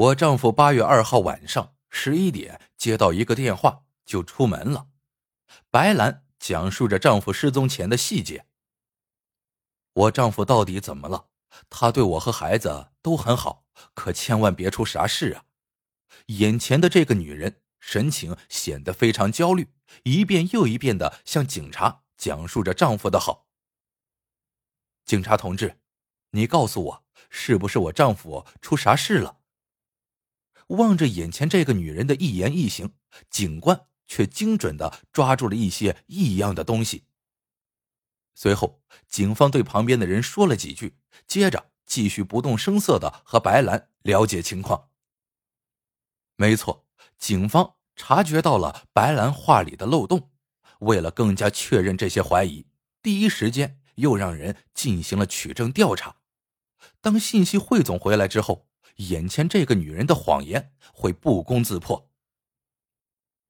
我丈夫八月二号晚上十一点接到一个电话，就出门了。白兰讲述着丈夫失踪前的细节。我丈夫到底怎么了？他对我和孩子都很好，可千万别出啥事啊！眼前的这个女人神情显得非常焦虑，一遍又一遍的向警察讲述着丈夫的好。警察同志，你告诉我，是不是我丈夫出啥事了？望着眼前这个女人的一言一行，警官却精准的抓住了一些异样的东西。随后，警方对旁边的人说了几句，接着继续不动声色的和白兰了解情况。没错，警方察觉到了白兰话里的漏洞，为了更加确认这些怀疑，第一时间又让人进行了取证调查。当信息汇总回来之后，眼前这个女人的谎言会不攻自破。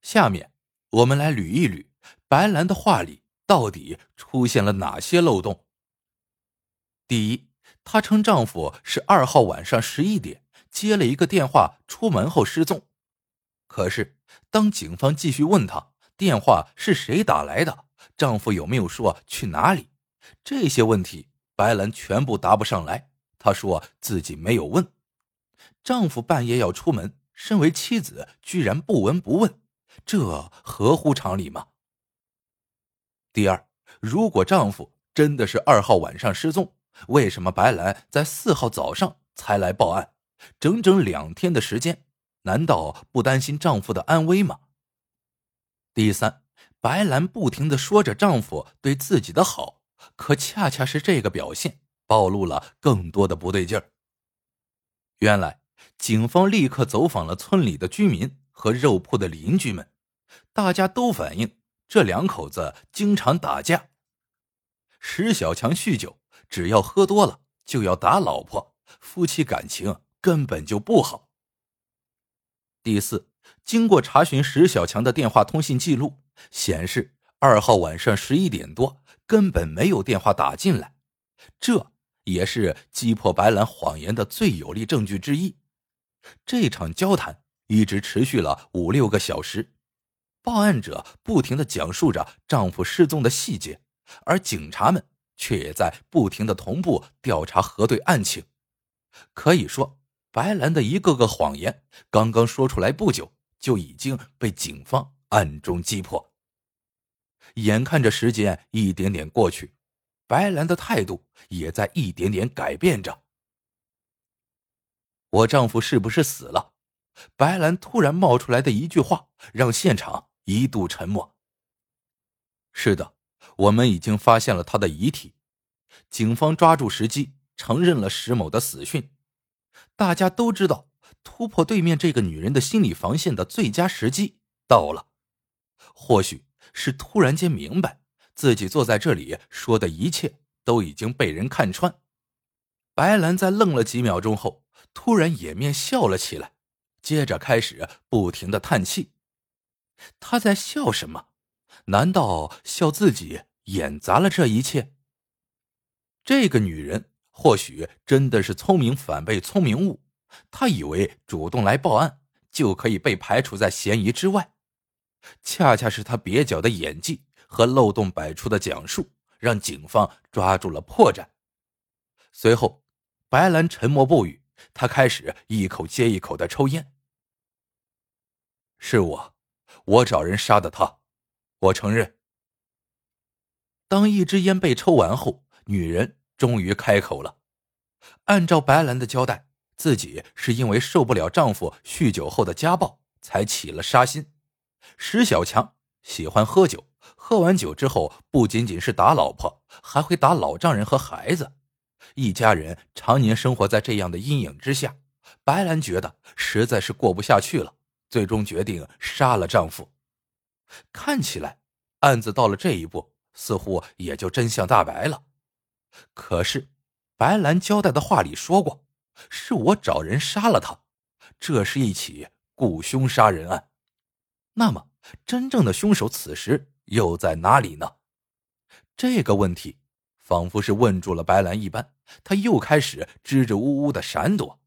下面我们来捋一捋白兰的话里到底出现了哪些漏洞。第一，她称丈夫是二号晚上十一点接了一个电话，出门后失踪。可是当警方继续问她电话是谁打来的，丈夫有没有说去哪里，这些问题白兰全部答不上来。她说自己没有问。丈夫半夜要出门，身为妻子居然不闻不问，这合乎常理吗？第二，如果丈夫真的是二号晚上失踪，为什么白兰在四号早上才来报案？整整两天的时间，难道不担心丈夫的安危吗？第三，白兰不停的说着丈夫对自己的好，可恰恰是这个表现暴露了更多的不对劲儿。原来。警方立刻走访了村里的居民和肉铺的邻居们，大家都反映这两口子经常打架。石小强酗酒，只要喝多了就要打老婆，夫妻感情根本就不好。第四，经过查询石小强的电话通信记录，显示二号晚上十一点多根本没有电话打进来，这也是击破白兰谎言的最有力证据之一。这场交谈一直持续了五六个小时，报案者不停的讲述着丈夫失踪的细节，而警察们却也在不停的同步调查核对案情。可以说，白兰的一个个谎言刚刚说出来不久，就已经被警方暗中击破。眼看着时间一点点过去，白兰的态度也在一点点改变着。我丈夫是不是死了？白兰突然冒出来的一句话，让现场一度沉默。是的，我们已经发现了他的遗体。警方抓住时机，承认了石某的死讯。大家都知道，突破对面这个女人的心理防线的最佳时机到了。或许是突然间明白，自己坐在这里说的一切都已经被人看穿。白兰在愣了几秒钟后。突然掩面笑了起来，接着开始不停的叹气。他在笑什么？难道笑自己演砸了这一切？这个女人或许真的是聪明反被聪明误。她以为主动来报案就可以被排除在嫌疑之外，恰恰是她蹩脚的演技和漏洞百出的讲述，让警方抓住了破绽。随后，白兰沉默不语。他开始一口接一口的抽烟。是我，我找人杀的他，我承认。当一支烟被抽完后，女人终于开口了。按照白兰的交代，自己是因为受不了丈夫酗酒后的家暴，才起了杀心。石小强喜欢喝酒，喝完酒之后，不仅仅是打老婆，还会打老丈人和孩子。一家人常年生活在这样的阴影之下，白兰觉得实在是过不下去了，最终决定杀了丈夫。看起来案子到了这一步，似乎也就真相大白了。可是，白兰交代的话里说过，是我找人杀了他，这是一起雇凶杀人案。那么，真正的凶手此时又在哪里呢？这个问题。仿佛是问住了白兰一般，他又开始支支吾吾的闪躲。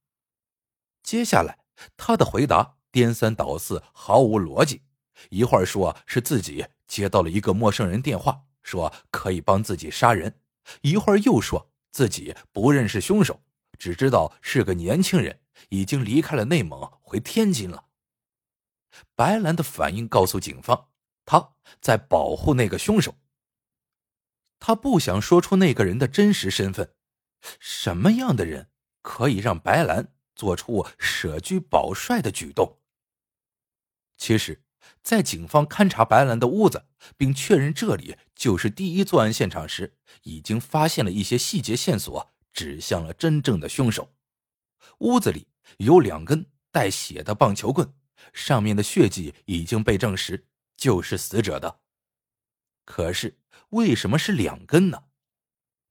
接下来，他的回答颠三倒四，毫无逻辑。一会儿说是自己接到了一个陌生人电话，说可以帮自己杀人；一会儿又说自己不认识凶手，只知道是个年轻人，已经离开了内蒙，回天津了。白兰的反应告诉警方，他在保护那个凶手。他不想说出那个人的真实身份。什么样的人可以让白兰做出舍居保帅的举动？其实，在警方勘察白兰的屋子，并确认这里就是第一作案现场时，已经发现了一些细节线索，指向了真正的凶手。屋子里有两根带血的棒球棍。上面的血迹已经被证实就是死者的，可是为什么是两根呢？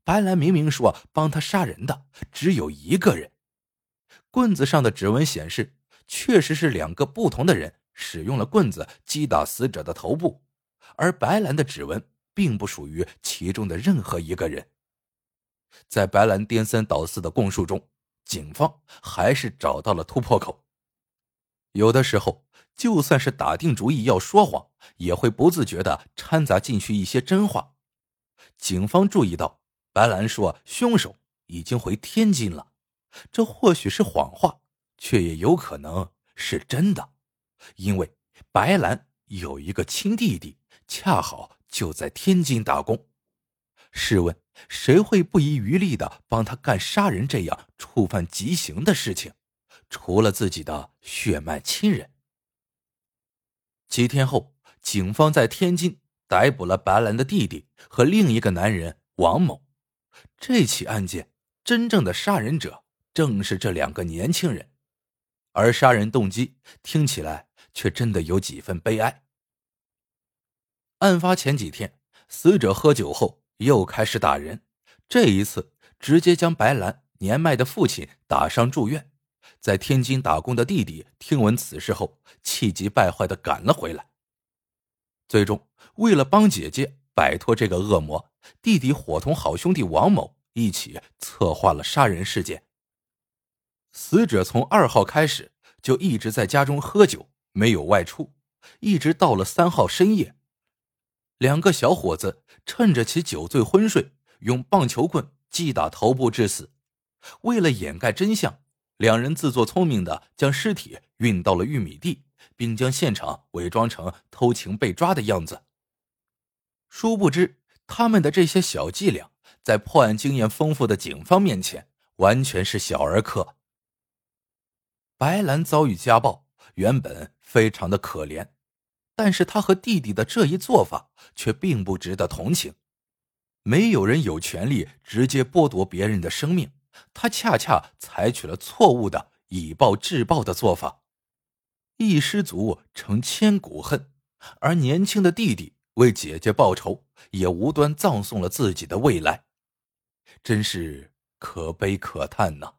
白兰明明说帮他杀人的只有一个人，棍子上的指纹显示确实是两个不同的人使用了棍子击打死者的头部，而白兰的指纹并不属于其中的任何一个人。在白兰颠三倒四的供述中，警方还是找到了突破口。有的时候，就算是打定主意要说谎，也会不自觉的掺杂进去一些真话。警方注意到，白兰说凶手已经回天津了，这或许是谎话，却也有可能是真的，因为白兰有一个亲弟弟，恰好就在天津打工。试问，谁会不遗余力的帮他干杀人这样触犯极刑的事情？除了自己的血脉亲人。几天后，警方在天津逮捕了白兰的弟弟和另一个男人王某。这起案件真正的杀人者正是这两个年轻人，而杀人动机听起来却真的有几分悲哀。案发前几天，死者喝酒后又开始打人，这一次直接将白兰年迈的父亲打伤住院。在天津打工的弟弟听闻此事后，气急败坏的赶了回来。最终，为了帮姐姐摆脱这个恶魔，弟弟伙同好兄弟王某一起策划了杀人事件。死者从二号开始就一直在家中喝酒，没有外出，一直到了三号深夜，两个小伙子趁着其酒醉昏睡，用棒球棍击打头部致死。为了掩盖真相。两人自作聪明的将尸体运到了玉米地，并将现场伪装成偷情被抓的样子。殊不知，他们的这些小伎俩，在破案经验丰富的警方面前，完全是小儿科。白兰遭遇家暴，原本非常的可怜，但是他和弟弟的这一做法却并不值得同情。没有人有权利直接剥夺别人的生命。他恰恰采取了错误的以暴制暴的做法，一失足成千古恨，而年轻的弟弟为姐姐报仇，也无端葬送了自己的未来，真是可悲可叹呐。